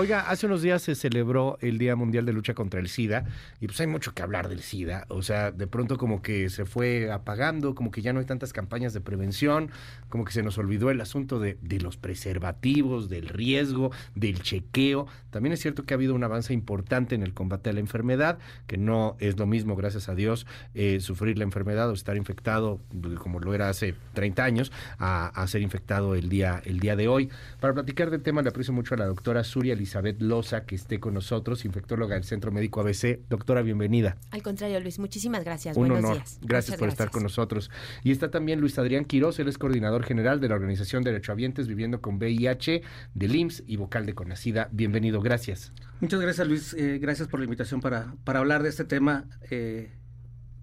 Oiga, hace unos días se celebró el Día Mundial de Lucha contra el SIDA y pues hay mucho que hablar del SIDA. O sea, de pronto como que se fue apagando, como que ya no hay tantas campañas de prevención, como que se nos olvidó el asunto de, los preservativos, del riesgo, del chequeo. También es cierto que ha habido un avance importante en el combate a la enfermedad, que no es lo mismo, gracias a Dios, eh, sufrir la enfermedad o estar infectado, como lo era hace 30 años, a, ser infectado el día, el día de hoy. Para platicar del tema le aprecio mucho a la doctora Surya Elizabeth Loza, que esté con nosotros, infectóloga del Centro Médico ABC. Doctora, bienvenida. Al contrario, Luis, muchísimas gracias. Un honor. Gracias por estar con nosotros. Y está también Luis Adrián Quiroz, él es coordinador general de la Organización Derechohabientes Viviendo con VIH del IMSS y vocal de Conacida. Bienvenido, gracias. Muchas gracias, Luis. Eh, gracias por la invitación para, para hablar de este tema eh,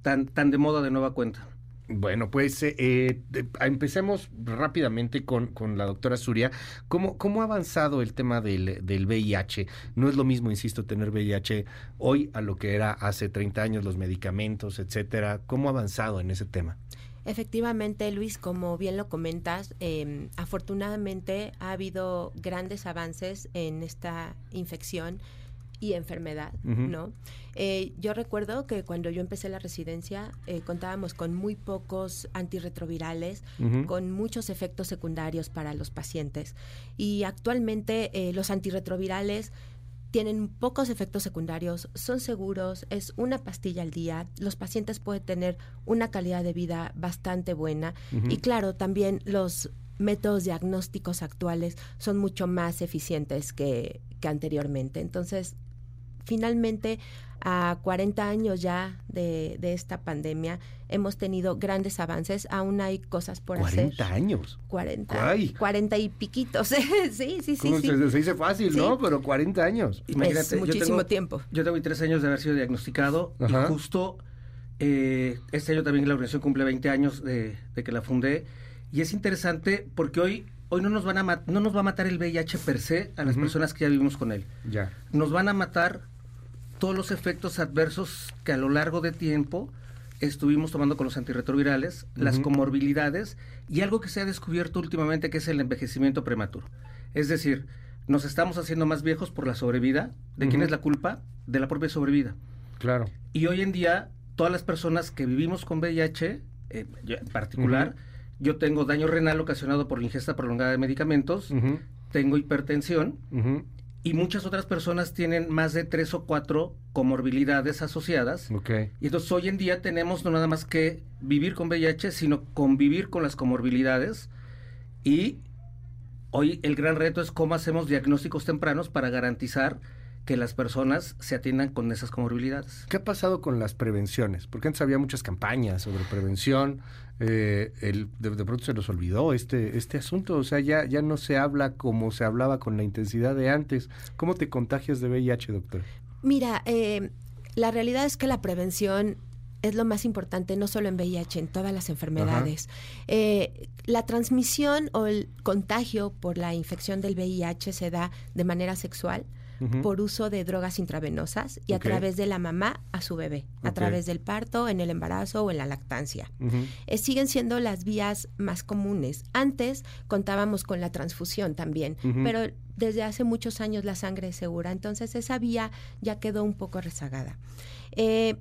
tan, tan de moda de nueva cuenta. Bueno, pues eh, eh empecemos rápidamente con, con, la doctora Suria. ¿Cómo, ¿Cómo ha avanzado el tema del, del VIH? No es lo mismo, insisto, tener VIH hoy a lo que era hace 30 años, los medicamentos, etcétera. ¿Cómo ha avanzado en ese tema? Efectivamente, Luis, como bien lo comentas, eh, afortunadamente ha habido grandes avances en esta infección y enfermedad, ¿no? Eh, yo recuerdo que cuando yo empecé la residencia eh, contábamos con muy pocos antirretrovirales, con muchos efectos secundarios para los pacientes. Y actualmente eh, los antirretrovirales tienen pocos efectos secundarios, son seguros, es una pastilla al día, los pacientes pueden tener una calidad de vida bastante buena y claro, también los métodos diagnósticos actuales son mucho más eficientes que, que anteriormente. Entonces, finalmente, a 40 años ya de, esta pandemia, hemos tenido grandes avances. Aún hay cosas por hacer. 40 años. 40. 40 y piquitos. sí, sí, sí. Se, dice fácil, ¿no? Pero 40 años. Imagínate, muchísimo tiempo. Yo tengo tres años de haber sido diagnosticado y justo eh, este año también la organización cumple 20 años de, de que la fundé. Y es interesante porque hoy hoy no nos van a no nos va a matar el VIH per se a las personas que ya vivimos con él. Ya. Nos van a matar todos los efectos adversos que a lo largo de tiempo estuvimos tomando con los antirretrovirales, las comorbilidades y algo que se ha descubierto últimamente que es el envejecimiento prematuro. Es decir, nos estamos haciendo más viejos por la sobrevida. ¿De quién es la culpa? De la propia sobrevida. Claro. Y hoy en día, todas las personas que vivimos con VIH, eh, en particular, yo tengo daño renal ocasionado por la ingesta prolongada de medicamentos, tengo hipertensión y muchas otras personas tienen más de tres o cuatro comorbilidades asociadas. Okay. Y entonces hoy en día tenemos no nada más que vivir con VIH, sino convivir con las comorbilidades. Y hoy el gran reto es cómo hacemos diagnósticos tempranos para garantizar que las personas se atiendan con esas comorbilidades. ¿Qué ha pasado con las prevenciones? Porque antes había muchas campañas sobre prevención, eh, el, de, pronto se nos olvidó este, este asunto, o sea, ya, ya no se habla como se hablaba con la intensidad de antes. ¿Cómo te contagias de VIH, doctor? Mira, eh, la realidad es que la prevención es lo más importante, no solo en VIH, en todas las enfermedades. Eh, la transmisión o el contagio por la infección del VIH se da de manera sexual, por uso de drogas intravenosas y a través de la mamá a su bebé, a través del parto, en el embarazo o en la lactancia. Eh, siguen siendo las vías más comunes. Antes contábamos con la transfusión también, pero desde hace muchos años la sangre es segura, entonces esa vía ya quedó un poco rezagada. Eh,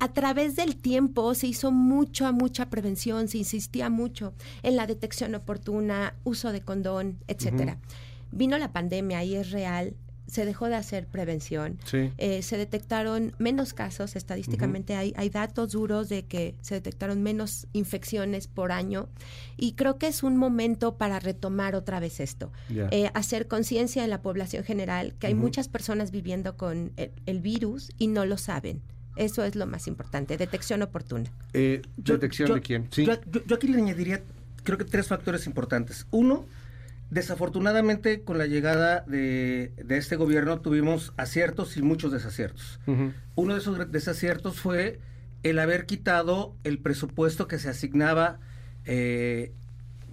a través del tiempo se hizo mucha, mucha prevención, se insistía mucho en la detección oportuna, uso de condón, etcétera. Vino la pandemia y es real, se dejó de hacer prevención. Eh, se detectaron menos casos, estadísticamente hay, hay, datos duros de que se detectaron menos infecciones por año y creo que es un momento para retomar otra vez esto, eh, hacer conciencia en la población general que hay muchas personas viviendo con el, virus y no lo saben. Eso es lo más importante, detección oportuna. Eh, ¿Detección de quién? ¿Sí? yo aquí le añadiría, creo que tres factores importantes. Uno, Desafortunadamente, con la llegada de, este gobierno tuvimos aciertos y muchos desaciertos. Uno de esos desaciertos fue el haber quitado el presupuesto que se asignaba eh,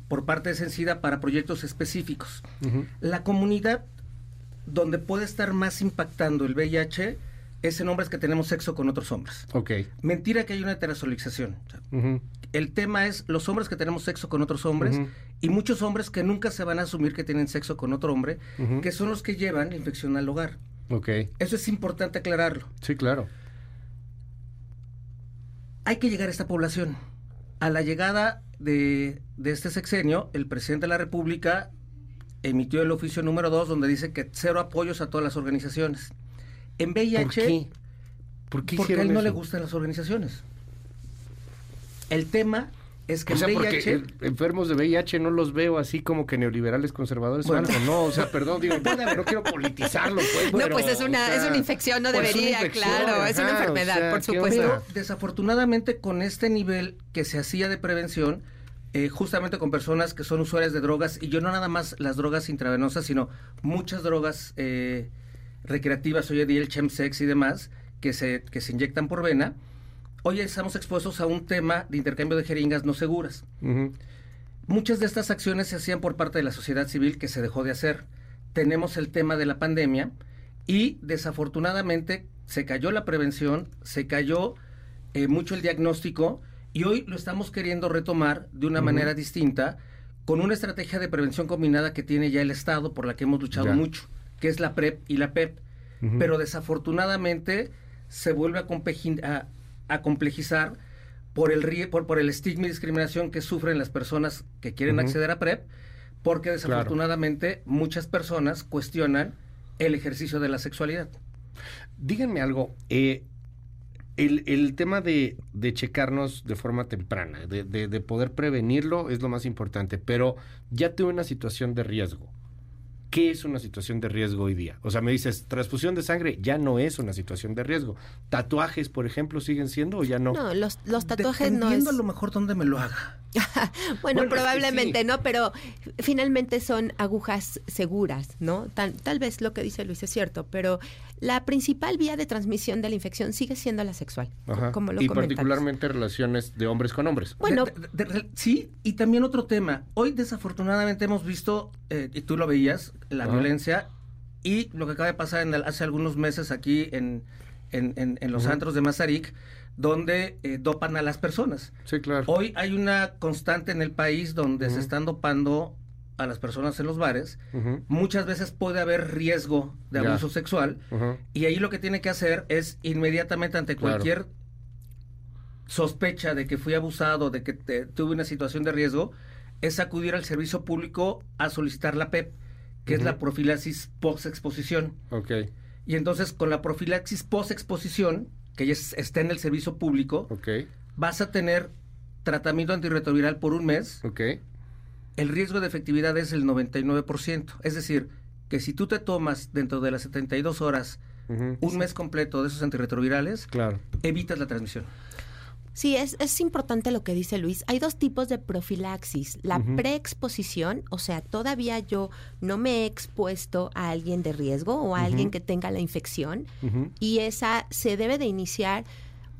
por parte de Sencida para proyectos específicos. La comunidad donde puede estar más impactando el VIH es en hombres que tenemos sexo con otros hombres. Mentira que hay una heterosexualización. El tema es los hombres que tenemos sexo con otros hombres y muchos hombres que nunca se van a asumir que tienen sexo con otro hombre, que son los que llevan la infección al hogar. Ok. Eso es importante aclararlo. Sí, claro. Hay que llegar a esta población. A la llegada de, de este sexenio, el presidente de la República emitió el oficio número 2 donde dice que cero apoyos a todas las organizaciones. En VIH, ¿Por qué? ¿Por qué porque a él no le gustan las organizaciones. El tema es que O sea, en porque VIH... enfermos de VIH no los veo así como que neoliberales conservadores o Bueno. algo. No, o sea, perdón, digo, no quiero politizarlo, pues. No, pero, pues es una, o sea, es una infección, no pues, debería, infección, claro, es una o enfermedad, sea, por ¿qué supuesto. Pero desafortunadamente con este nivel que se hacía de prevención, eh, justamente con personas que son usuarias de drogas, y yo no nada más las drogas intravenosas, sino muchas drogas eh, recreativas, hoy en día el chemsex y demás, que se, que se inyectan por vena, hoy estamos expuestos a un tema de intercambio de jeringas no seguras. Muchas de estas acciones se hacían por parte de la sociedad civil que se dejó de hacer. Tenemos el tema de la pandemia y desafortunadamente se cayó la prevención, se cayó eh, mucho el diagnóstico y hoy lo estamos queriendo retomar de una manera distinta con una estrategia de prevención combinada que tiene ya el Estado por la que hemos luchado Ya. mucho, que es la PREP y la PEP. Ujú. Pero desafortunadamente se vuelve a, a- a complejizar por el, por, por el estigma y discriminación que sufren las personas que quieren acceder a PrEP, porque desafortunadamente muchas personas cuestionan el ejercicio de la sexualidad. Díganme algo, eh, el, el tema de, de checarnos de forma temprana, de, de- de poder prevenirlo es lo más importante, pero ya tuve una situación de riesgo. ¿Qué es una situación de riesgo hoy día? O sea, me dices, transfusión de sangre ya no es una situación de riesgo. ¿Tatuajes, por ejemplo, siguen siendo o ya no? No, los, los tatuajes no es... Dependiendo a lo mejor dónde me lo haga. Bueno, Bueno, es que probablemente sí. no, pero finalmente son agujas seguras, ¿no? Tal, tal vez lo que dice Luis es cierto, pero la principal vía de transmisión de la infección sigue siendo la sexual, Ajá. como lo y particularmente relaciones de hombres con hombres. Bueno, De- de- de- sí, y también otro tema. Hoy desafortunadamente hemos visto, eh, y tú lo veías, la Ajá. violencia y lo que acaba de pasar en el- hace algunos meses aquí en, en- en- en los Ujú. antros de Mazarik, donde eh, dopan a las personas. Sí, claro. Hoy hay una constante en el país donde se están dopando a las personas en los bares. Muchas veces puede haber riesgo de Ya. abuso sexual y ahí lo que tiene que hacer es inmediatamente ante Claro. cualquier sospecha de que fui abusado, de que te- tuve una situación de riesgo, es acudir al servicio público a solicitar la PEP, que es la profilaxis post-exposición. Ok, Y entonces con la profilaxis post-exposición, que ya es- está en el servicio público, ok, vas a tener tratamiento antirretroviral por un mes. ok. El riesgo de efectividad es el 99%. Es decir, que si tú te tomas dentro de las 72 horas un mes completo de esos antirretrovirales, Claro. evitas la transmisión. Sí, es, es importante lo que dice Luis. Hay dos tipos de profilaxis. La preexposición, o sea, todavía yo no me he expuesto a alguien de riesgo o a alguien que tenga la infección. Y esa se debe de iniciar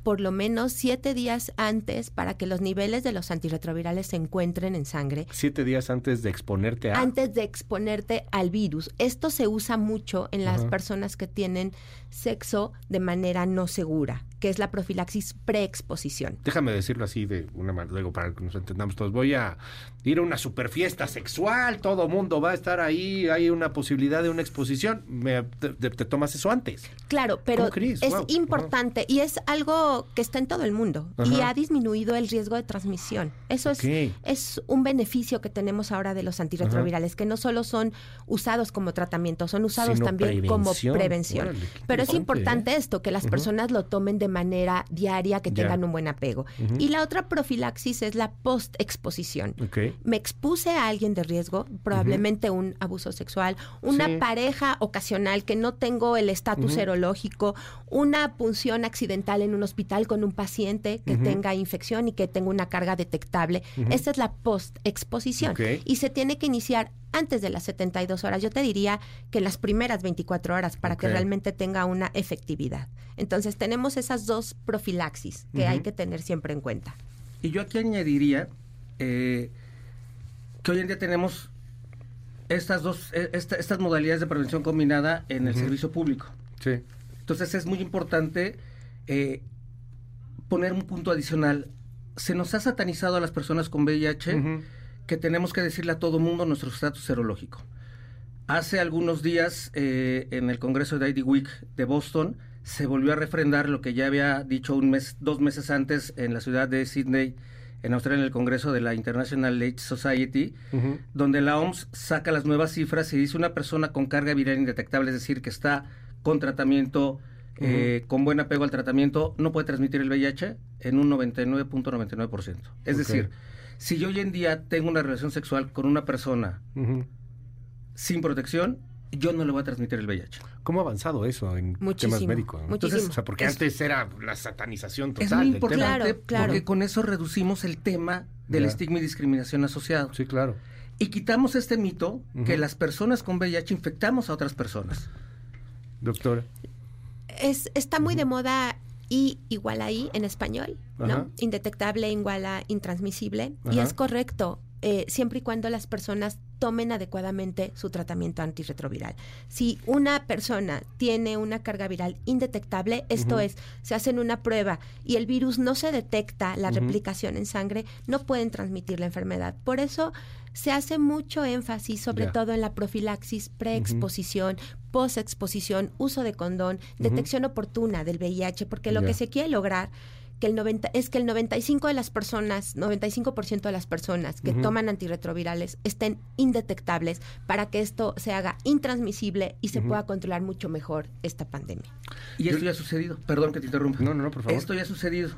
por lo menos siete días antes para que los niveles de los antirretrovirales se encuentren en sangre Siete días antes de exponerte a... antes de exponerte al virus. Esto se usa mucho en las personas que tienen sexo de manera no segura, que es la profilaxis preexposición. Déjame decirlo así de una manera, luego para que nos entendamos todos. Voy a ir a una super fiesta sexual, todo mundo va a estar ahí, hay una posibilidad de una exposición. Me- te, tomas eso antes. Claro, pero es Wow. importante y es algo que está en todo el mundo y ha disminuido el riesgo de transmisión. Eso es, es un beneficio que tenemos ahora de los antirretrovirales, que no solo son usados como tratamiento, son usados Sino también como prevención. Órale, Pero es interesante, importante esto, que las personas lo tomen de manera diaria, que tengan un buen apego. Y la otra profilaxis es la post-exposición. Me expuse a alguien de riesgo, probablemente un abuso sexual, una Sí. pareja ocasional que no tengo el estatus serológico, una punción accidental en un hospital con un paciente que tenga infección y que tenga una carga detectable. Esta es la post-exposición. Y se tiene que iniciar antes de las 72 horas. Yo te diría que en las primeras 24 horas para que realmente tenga una efectividad. Entonces tenemos esas dos profilaxis que hay que tener siempre en cuenta. Y yo aquí añadiría eh, que hoy en día tenemos estas dos, esta- estas modalidades de prevención combinada en el servicio público. Sí. Entonces es muy importante eh, poner un punto adicional. se nos ha satanizado a las personas con VIH que tenemos que decirle a todo mundo nuestro estatus serológico. Hace algunos días, eh, en el Congreso de ID Week de Boston, se volvió a refrendar lo que ya había dicho un mes, dos meses antes en la ciudad de Sydney, en Australia, en el Congreso de la International AIDS Society, donde la OMS saca las nuevas cifras y dice una persona con carga viral indetectable, es decir, que está con tratamiento, eh, con buen apego al tratamiento, no puede transmitir el VIH en un 99.99%. Es decir, si yo hoy en día tengo una relación sexual con una persona sin protección, yo no le voy a transmitir el VIH. ¿Cómo ha avanzado eso en temas médicos? Muchísimo. o sea, porque antes era la satanización total. Es muy importante Claro, porque con eso reducimos el tema del Ya. estigma y discriminación asociado. Sí, claro. Y quitamos este mito que las personas con VIH infectamos a otras personas. Doctora. es, está muy de moda y igual ahí en español, ¿no? Indetectable igual a intransmisible. Y es correcto, eh, siempre y cuando las personas tomen adecuadamente su tratamiento antirretroviral. Si una persona tiene una carga viral indetectable, esto es, se hacen una prueba y el virus no se detecta la replicación en sangre, no pueden transmitir la enfermedad. Por eso se hace mucho énfasis, sobre todo en la profilaxis, preexposición, posexposición, uso de condón, detección oportuna del VIH, porque lo que se quiere lograr que el 90, es que el 95 de las personas, 95% de las personas que toman antirretrovirales estén indetectables para que esto se haga intransmisible y se pueda controlar mucho mejor esta pandemia. Y esto ya ha sucedido. Perdón que te interrumpa. No, no, no, por favor. Esto ya ha sucedido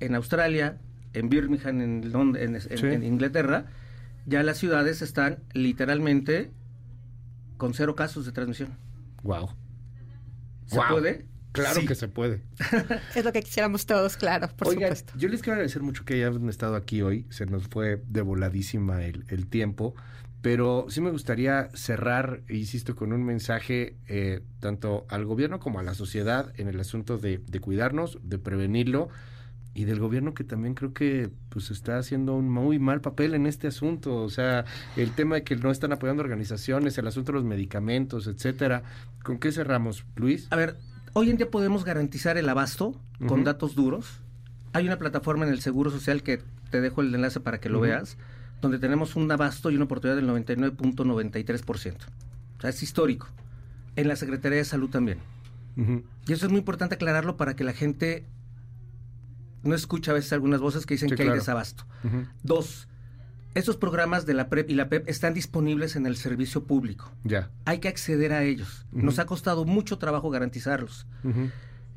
en Australia, en Birmingham, en, Lond- en, en- Sí. en Inglaterra. Ya las ciudades están literalmente con cero casos de transmisión. Wow. ¿Se puede? Claro Sí. que se puede. Es lo que quisiéramos todos, claro, por Oigan, supuesto. yo les quiero agradecer mucho que hayan estado aquí hoy. Se nos fue de voladísima el, el tiempo. Pero sí me gustaría cerrar, insisto, con un mensaje eh, tanto al gobierno como a la sociedad en el asunto de, de cuidarnos, de prevenirlo y del gobierno que también creo que pues está haciendo un muy mal papel en este asunto. O sea, el tema de que no están apoyando organizaciones, el asunto de los medicamentos, etcétera. ¿Con qué cerramos, Luis? A ver, hoy en día podemos garantizar el abasto con datos duros. Hay una plataforma en el Seguro Social que te dejo el enlace para que lo veas, donde tenemos un abasto y una oportunidad del 99.93%. O sea, es histórico. En la Secretaría de Salud también. Y eso es muy importante aclararlo para que la gente no escuche a veces algunas voces que dicen Sí, que claro. hay desabasto. Dos, estos programas de la PREP y la PEP están disponibles en el servicio público. Ya. Hay que acceder a ellos. Nos ha costado mucho trabajo garantizarlos.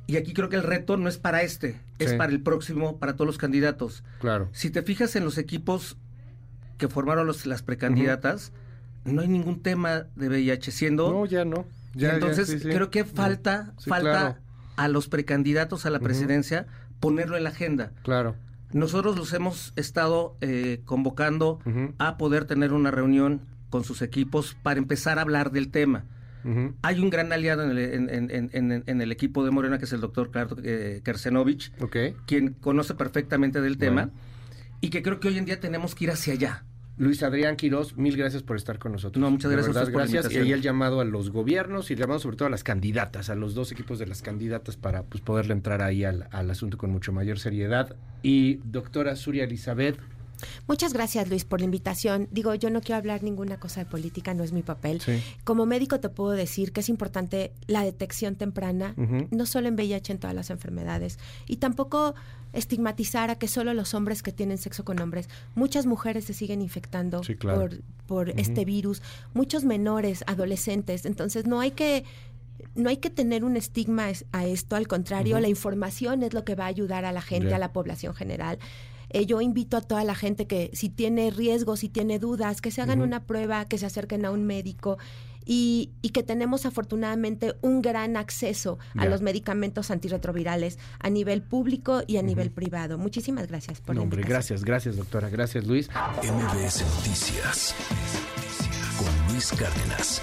Y aquí creo que el reto no es para este, es para el próximo, para todos los candidatos. Claro. Si te fijas en los equipos que formaron los- las precandidatas, no hay ningún tema de VIH, siendo... No, ya no. Ya, ya, entonces, sí, sí. creo que falta, falta claro. a los precandidatos a la presidencia ponerlo en la agenda. Claro. Nosotros los hemos estado eh, convocando a poder tener una reunión con sus equipos para empezar a hablar del tema. Hay un gran aliado en el, en- el equipo de Morena, que es el doctor Claro eh, Kersenovich, quien conoce perfectamente del tema, Bueno. y que creo que hoy en día tenemos que ir hacia allá. Luis Adrián Quiroz, mil gracias por estar con nosotros. No, muchas gracias a verdad, ustedes por la gracias. Y el llamado a los gobiernos y el llamado sobre todo a las candidatas, a los dos equipos de las candidatas para pues, poderle entrar ahí al, al asunto con mucho mayor seriedad. Y doctora Suria Elizabeth, Muchas gracias, Luis, por la invitación. Digo, yo no quiero hablar ninguna cosa de política, no es mi papel. Sí. Como médico te puedo decir que es importante la detección temprana, no solo en VIH, en todas las enfermedades. Y tampoco estigmatizar a que solo los hombres que tienen sexo con hombres, muchas mujeres se siguen infectando Sí, claro. por, por este virus, muchos menores, adolescentes. Entonces, no hay que no hay que tener un estigma es- a esto, al contrario, la información es lo que va a ayudar a la gente, a la población general. Eh, yo invito a toda la gente que si tiene riesgos, si tiene dudas, que se hagan una prueba, que se acerquen a un médico y, y que tenemos afortunadamente un gran acceso a los medicamentos antirretrovirales a nivel público y a nivel privado. Muchísimas gracias por no, la hombre, gracias, gracias doctora, gracias Luis. MBS Noticias con Luis Cárdenas.